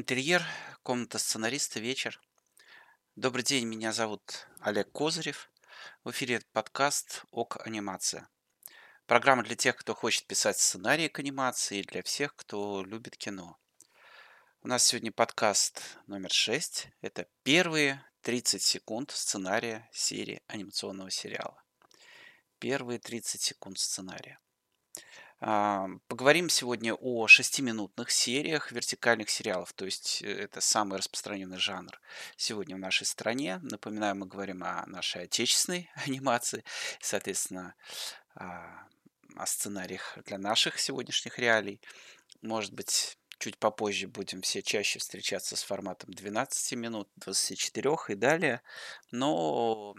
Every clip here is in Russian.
Интерьер, комната сценариста, вечер. Добрый день, меня зовут Олег Козырев. В эфире подкаст ОК Анимация. Программа для тех, кто хочет писать сценарии к анимации, и для всех, кто любит кино. У нас сегодня подкаст номер 6. Это первые 30 секунд сценария серии анимационного сериала. Первые 30 секунд сценария. А, поговорим сегодня о шестиминутных сериях вертикальных сериалов, то есть э, это самый распространенный жанр сегодня в нашей стране. Напоминаю, мы говорим о нашей отечественной анимации, соответственно, а, о сценариях для наших сегодняшних реалий. Может быть, чуть попозже будем все чаще встречаться с форматом 12 минут, 24 и далее. Но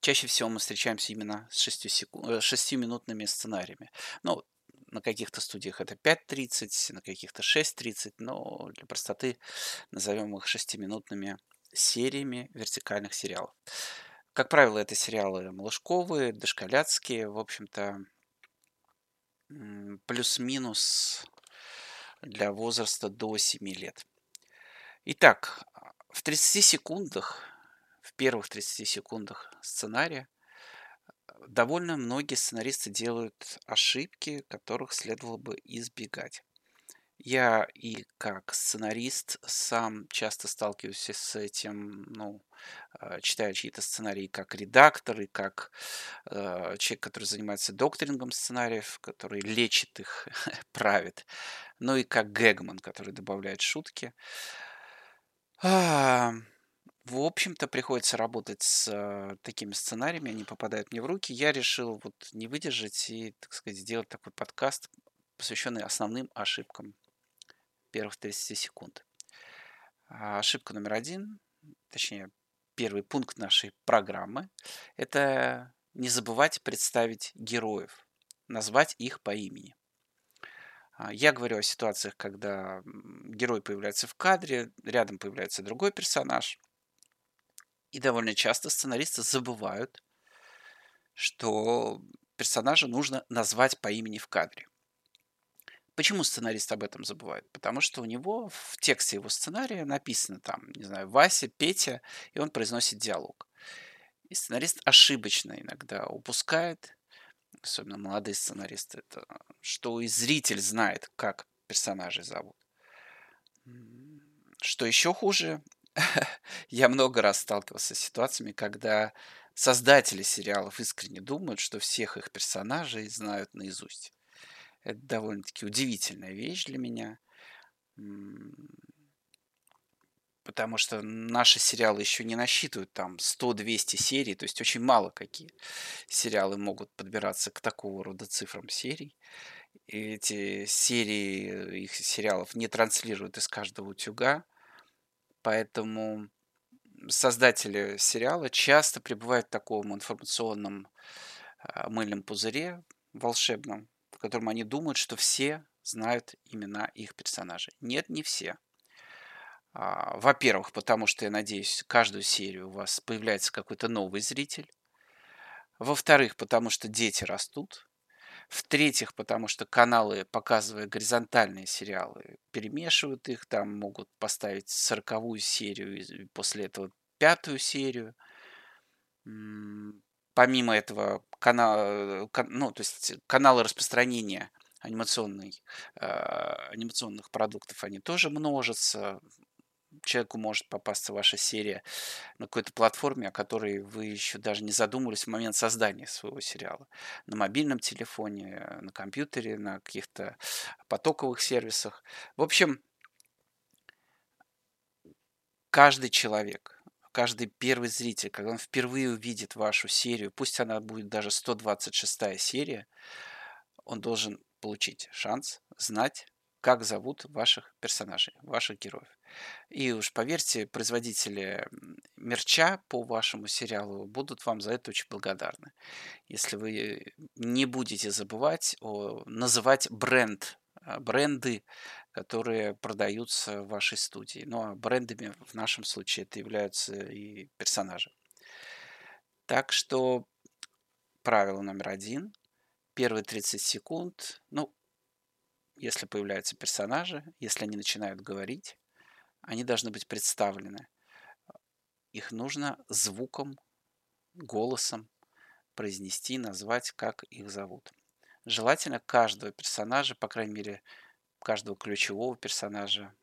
чаще всего мы встречаемся именно с 6, секунд, 6-минутными сценариями. Ну, на каких-то студиях это 5.30, на каких-то 6.30, но для простоты назовем их 6-минутными сериями вертикальных сериалов. Как правило, это сериалы малышковые, дошколяцкие, в общем-то, плюс-минус для возраста до 7 лет. Итак, в 30 секундах первых 30 секундах сценария довольно многие сценаристы делают ошибки, которых следовало бы избегать. Я и как сценарист сам часто сталкиваюсь с этим, ну, э, читаю чьи-то сценарии как редактор и как э, человек, который занимается докторингом сценариев, который лечит их, правит, ну и как гэгман, который добавляет шутки. В общем-то, приходится работать с э, такими сценариями, они попадают мне в руки. Я решил вот не выдержать и, так сказать, сделать такой подкаст, посвященный основным ошибкам первых 30 секунд. А ошибка номер один, точнее, первый пункт нашей программы, это не забывать представить героев, назвать их по имени. А, я говорю о ситуациях, когда герой появляется в кадре, рядом появляется другой персонаж – и довольно часто сценаристы забывают, что персонажа нужно назвать по имени в кадре. Почему сценарист об этом забывает? Потому что у него в тексте его сценария написано там, не знаю, Вася, Петя, и он произносит диалог. И сценарист ошибочно иногда упускает, особенно молодые сценаристы, это, что и зритель знает, как персонажей зовут. Что еще хуже, я много раз сталкивался с ситуациями, когда создатели сериалов искренне думают, что всех их персонажей знают наизусть. Это довольно-таки удивительная вещь для меня. Потому что наши сериалы еще не насчитывают там 100-200 серий, то есть очень мало какие сериалы могут подбираться к такого рода цифрам серий. И эти серии их сериалов не транслируют из каждого утюга. Поэтому создатели сериала часто пребывают в таком информационном а, мыльном пузыре волшебном, в котором они думают, что все знают имена их персонажей. Нет, не все. А, во-первых, потому что, я надеюсь, каждую серию у вас появляется какой-то новый зритель. Во-вторых, потому что дети растут, в-третьих, потому что каналы, показывая горизонтальные сериалы, перемешивают их, там могут поставить сороковую серию и после этого пятую серию. Помимо этого, канал, ну, то есть каналы распространения анимационной, э, анимационных продуктов, они тоже множатся человеку может попасться ваша серия на какой-то платформе, о которой вы еще даже не задумывались в момент создания своего сериала. На мобильном телефоне, на компьютере, на каких-то потоковых сервисах. В общем, каждый человек, каждый первый зритель, когда он впервые увидит вашу серию, пусть она будет даже 126 серия, он должен получить шанс знать, как зовут ваших персонажей, ваших героев. И уж поверьте, производители мерча по вашему сериалу будут вам за это очень благодарны. Если вы не будете забывать о, называть бренд, а, бренды, которые продаются в вашей студии. Ну а брендами в нашем случае это являются и персонажи. Так что правило номер один. Первые 30 секунд, ну, если появляются персонажи, если они начинают говорить, они должны быть представлены. Их нужно звуком, голосом произнести, назвать, как их зовут. Желательно каждого персонажа, по крайней мере, каждого ключевого персонажа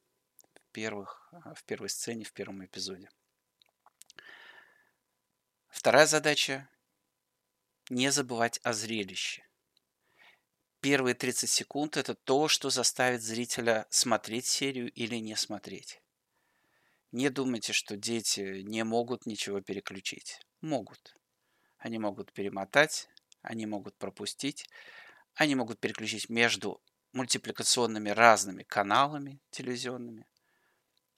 в, первых, в первой сцене, в первом эпизоде. Вторая задача – не забывать о зрелище. Первые 30 секунд – это то, что заставит зрителя смотреть серию или не смотреть. Не думайте, что дети не могут ничего переключить. Могут. Они могут перемотать, они могут пропустить, они могут переключить между мультипликационными разными каналами телевизионными.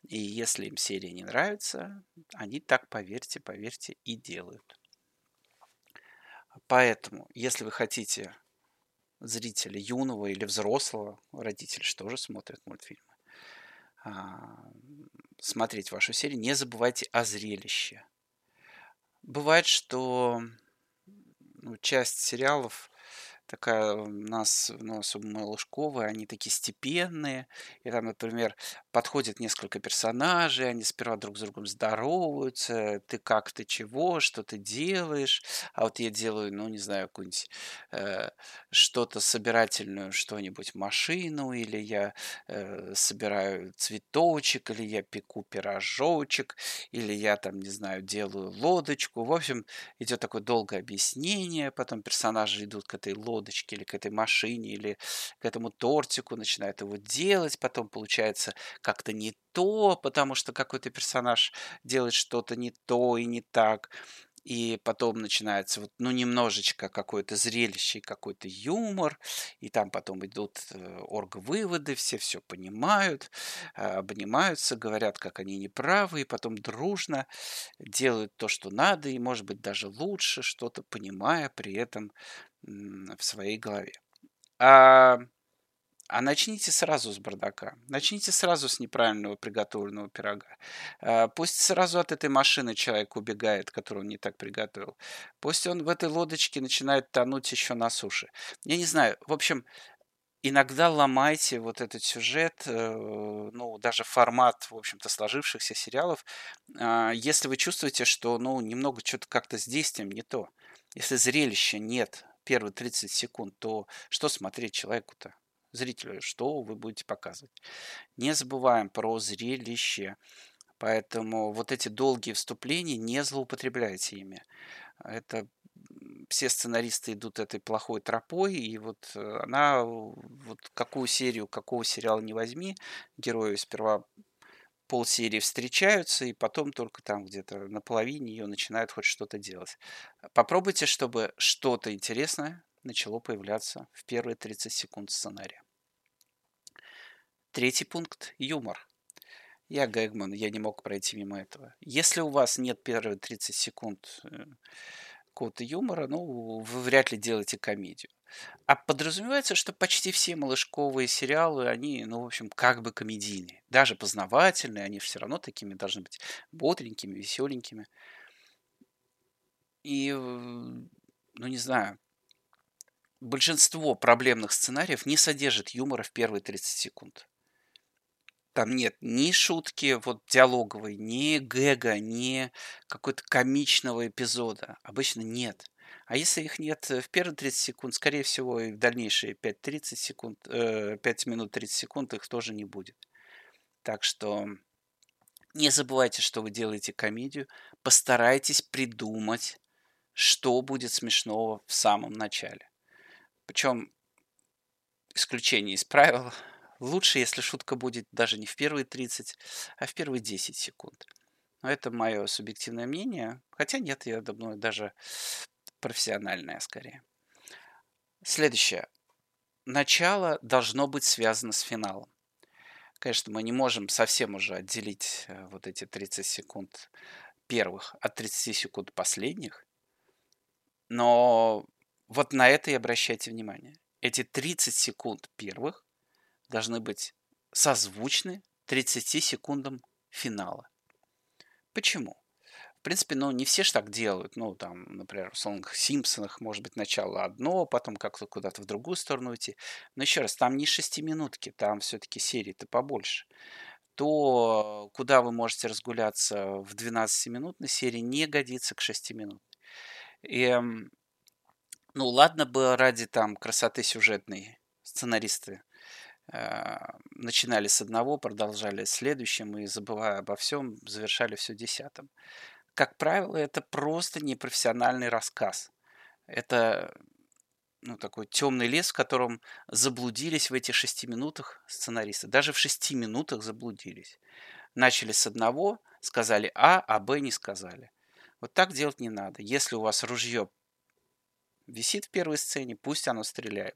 И если им серия не нравится, они так, поверьте, поверьте, и делают. Поэтому, если вы хотите зрителя юного или взрослого, родители что тоже смотрят мультфильмы, а, смотреть вашу серию, не забывайте о зрелище. Бывает, что ну, часть сериалов такая у нас, ну, особенно Лужковые, они такие степенные. И там, например, подходит несколько персонажей, они сперва друг с другом здороваются. Ты как, ты чего, что ты делаешь? А вот я делаю, ну, не знаю, какую-нибудь э, что-то собирательную, что-нибудь, машину, или я э, собираю цветочек, или я пеку пирожочек, или я там, не знаю, делаю лодочку. В общем, идет такое долгое объяснение, потом персонажи идут к этой лодочке, лодочке или к этой машине или к этому тортику, начинает его делать, потом получается как-то не то, потому что какой-то персонаж делает что-то не то и не так и потом начинается вот, ну, немножечко какое-то зрелище какой-то юмор, и там потом идут э, орг-выводы, все все понимают, а, обнимаются, говорят, как они неправы, и потом дружно делают то, что надо, и, может быть, даже лучше, что-то понимая при этом в своей голове. А а начните сразу с бардака. Начните сразу с неправильного приготовленного пирога. А, пусть сразу от этой машины человек убегает, которую он не так приготовил. Пусть он в этой лодочке начинает тонуть еще на суше. Я не знаю. В общем, иногда ломайте вот этот сюжет, э, ну, даже формат, в общем-то, сложившихся сериалов, а, если вы чувствуете, что, ну, немного что-то как-то с действием не то. Если зрелища нет первые 30 секунд, то что смотреть человеку-то? зрителю, что вы будете показывать. Не забываем про зрелище. Поэтому вот эти долгие вступления, не злоупотребляйте ими. Это все сценаристы идут этой плохой тропой, и вот э, она, вот какую серию, какого сериала не возьми, герои сперва полсерии встречаются, и потом только там где-то на половине ее начинают хоть что-то делать. Попробуйте, чтобы что-то интересное начало появляться в первые 30 секунд сценария. Третий пункт – юмор. Я Гэгман, я не мог пройти мимо этого. Если у вас нет первые 30 секунд э, какого-то юмора, ну, вы вряд ли делаете комедию. А подразумевается, что почти все малышковые сериалы, они, ну, в общем, как бы комедийные. Даже познавательные, они все равно такими должны быть бодренькими, веселенькими. И, ну, не знаю, большинство проблемных сценариев не содержит юмора в первые 30 секунд. Там нет ни шутки вот диалоговой, ни гэга, ни какой-то комичного эпизода. Обычно нет. А если их нет в первые 30 секунд, скорее всего, и в дальнейшие 5-30 секунд, э, 5 минут 30 секунд их тоже не будет. Так что не забывайте, что вы делаете комедию. Постарайтесь придумать, что будет смешного в самом начале. Причем исключение из правил. Лучше, если шутка будет даже не в первые 30, а в первые 10 секунд. Но это мое субъективное мнение. Хотя нет, я думаю, даже профессиональное скорее. Следующее. Начало должно быть связано с финалом. Конечно, мы не можем совсем уже отделить э, вот эти 30 секунд первых от 30 секунд последних, но вот на это и обращайте внимание. Эти 30 секунд первых должны быть созвучны 30 секундам финала. Почему? В принципе, ну, не все ж так делают. Ну, там, например, в «Сонных Симпсонах» может быть начало одно, потом как-то куда-то в другую сторону идти. Но еще раз, там не шестиминутки, там все-таки серии-то побольше. То, куда вы можете разгуляться в 12-минутной серии, не годится к 6 минут. И, ну, ладно бы ради там красоты сюжетной сценаристы начинали с одного, продолжали следующим и, забывая обо всем, завершали все десятым. Как правило, это просто непрофессиональный рассказ. Это ну, такой темный лес, в котором заблудились в этих шести минутах сценаристы. Даже в шести минутах заблудились. Начали с одного, сказали А, а Б не сказали. Вот так делать не надо. Если у вас ружье висит в первой сцене, пусть оно стреляет.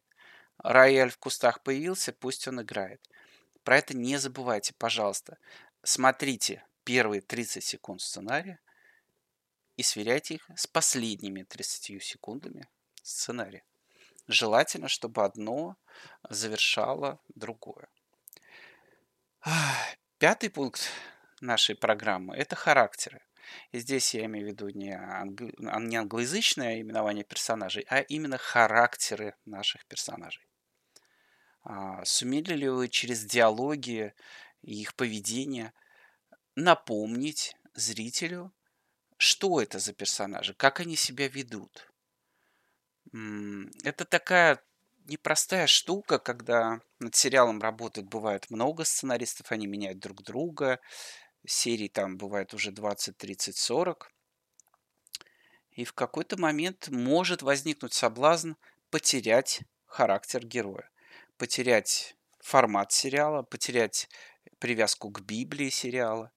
Рояль в кустах появился, пусть он играет. Про это не забывайте, пожалуйста. Смотрите первые 30 секунд сценария и сверяйте их с последними 30 секундами сценария. Желательно, чтобы одно завершало другое. Пятый пункт нашей программы – это характеры. И здесь я имею в виду не, англи... не англоязычное именование персонажей, а именно характеры наших персонажей. А, сумели ли вы через диалоги и их поведение напомнить зрителю, что это за персонажи, как они себя ведут? Это такая непростая штука, когда над сериалом работает, бывает много сценаристов, они меняют друг друга, серий там бывает уже 20, 30, 40. И в какой-то момент может возникнуть соблазн потерять характер героя, потерять формат сериала, потерять привязку к Библии сериала.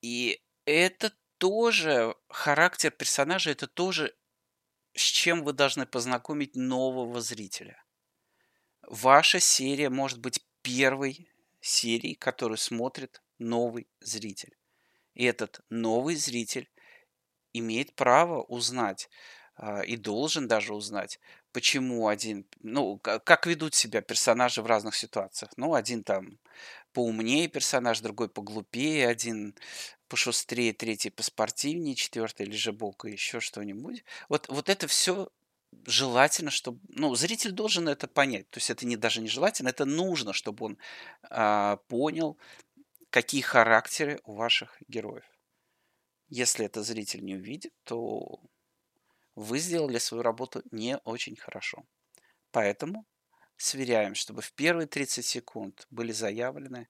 И это тоже характер персонажа, это тоже с чем вы должны познакомить нового зрителя. Ваша серия может быть первой серией, которую смотрит новый зритель. И этот новый зритель имеет право узнать а, и должен даже узнать, почему один, ну, как ведут себя персонажи в разных ситуациях. Ну, один там поумнее персонаж, другой поглупее, один пошустрее, третий поспортивнее, четвертый лежебок и еще что-нибудь. Вот, вот это все желательно, чтобы... Ну, зритель должен это понять. То есть это не, даже не желательно, это нужно, чтобы он а, понял, какие характеры у ваших героев. Если это зритель не увидит, то вы сделали свою работу не очень хорошо. Поэтому сверяем, чтобы в первые 30 секунд были заявлены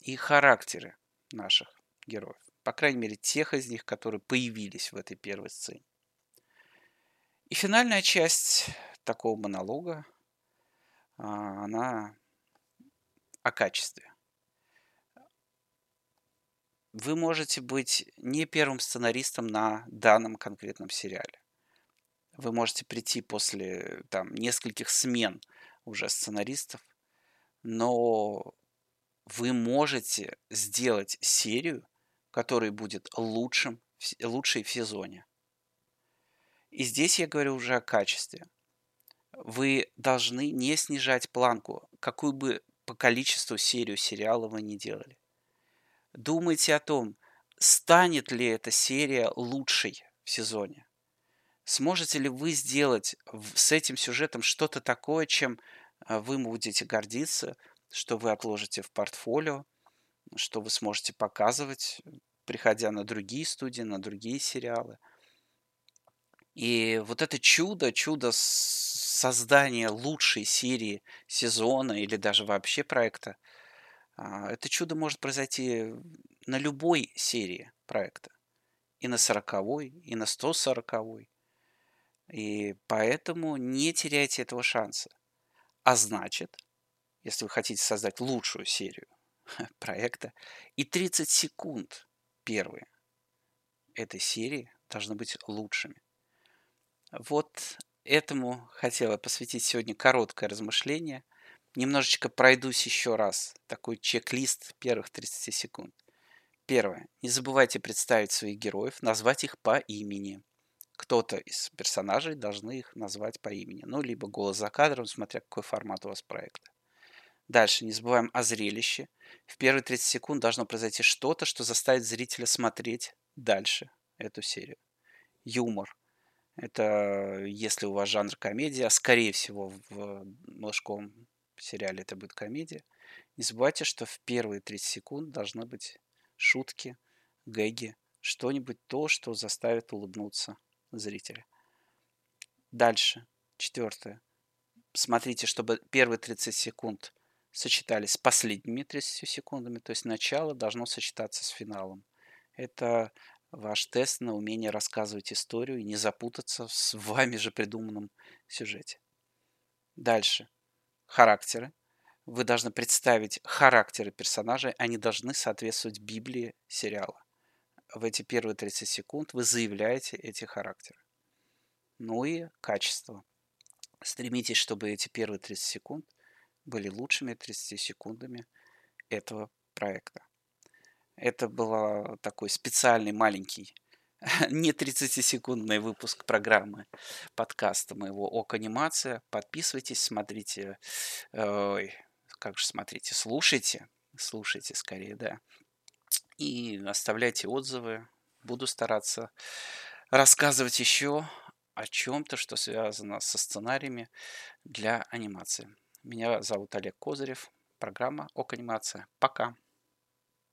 и характеры наших героев. По крайней мере, тех из них, которые появились в этой первой сцене. И финальная часть такого монолога, а, она о качестве. Вы можете быть не первым сценаристом на данном конкретном сериале. Вы можете прийти после там, нескольких смен уже сценаристов, но вы можете сделать серию, которая будет лучшим, лучшей в сезоне. И здесь я говорю уже о качестве. Вы должны не снижать планку, какую бы по количеству серию сериала вы не делали. Думайте о том, станет ли эта серия лучшей в сезоне. Сможете ли вы сделать с этим сюжетом что-то такое, чем а, вы будете гордиться, что вы отложите в портфолио, что вы сможете показывать, приходя на другие студии, на другие сериалы. И вот это чудо, чудо создания лучшей серии сезона или даже вообще проекта, это чудо может произойти на любой серии проекта. И на 40 и на 140 -й. И поэтому не теряйте этого шанса. А значит, если вы хотите создать лучшую серию проекта, и 30 секунд первые этой серии должны быть лучшими. Вот этому хотела посвятить сегодня короткое размышление. Немножечко пройдусь еще раз. Такой чек-лист первых 30 секунд. Первое. Не забывайте представить своих героев, назвать их по имени кто-то из персонажей должны их назвать по имени. Ну, либо голос за кадром, смотря какой формат у вас проекта. Дальше, не забываем о зрелище. В первые 30 секунд должно произойти что-то, что заставит зрителя смотреть дальше эту серию. Юмор. Это если у вас жанр комедия, а скорее всего в мужском сериале это будет комедия. Не забывайте, что в первые 30 секунд должны быть шутки, гэги, что-нибудь то, что заставит улыбнуться зрителя. Дальше. Четвертое. Смотрите, чтобы первые 30 секунд сочетались с последними 30 секундами, то есть начало должно сочетаться с финалом. Это ваш тест на умение рассказывать историю и не запутаться в вами же придуманном сюжете. Дальше. Характеры. Вы должны представить характеры персонажей, они должны соответствовать Библии сериала. В эти первые 30 секунд вы заявляете эти характеры. Ну и качество. Стремитесь, чтобы эти первые 30 секунд были лучшими 30 секундами этого проекта. Это был такой специальный маленький, не 30-секундный выпуск программы подкаста моего ОК Анимация. Подписывайтесь, смотрите, ой, как же смотрите, слушайте, слушайте скорее, да. И оставляйте отзывы. Буду стараться рассказывать еще о чем-то, что связано со сценариями для анимации. Меня зовут Олег Козырев. Программа ОК Анимация. Пока.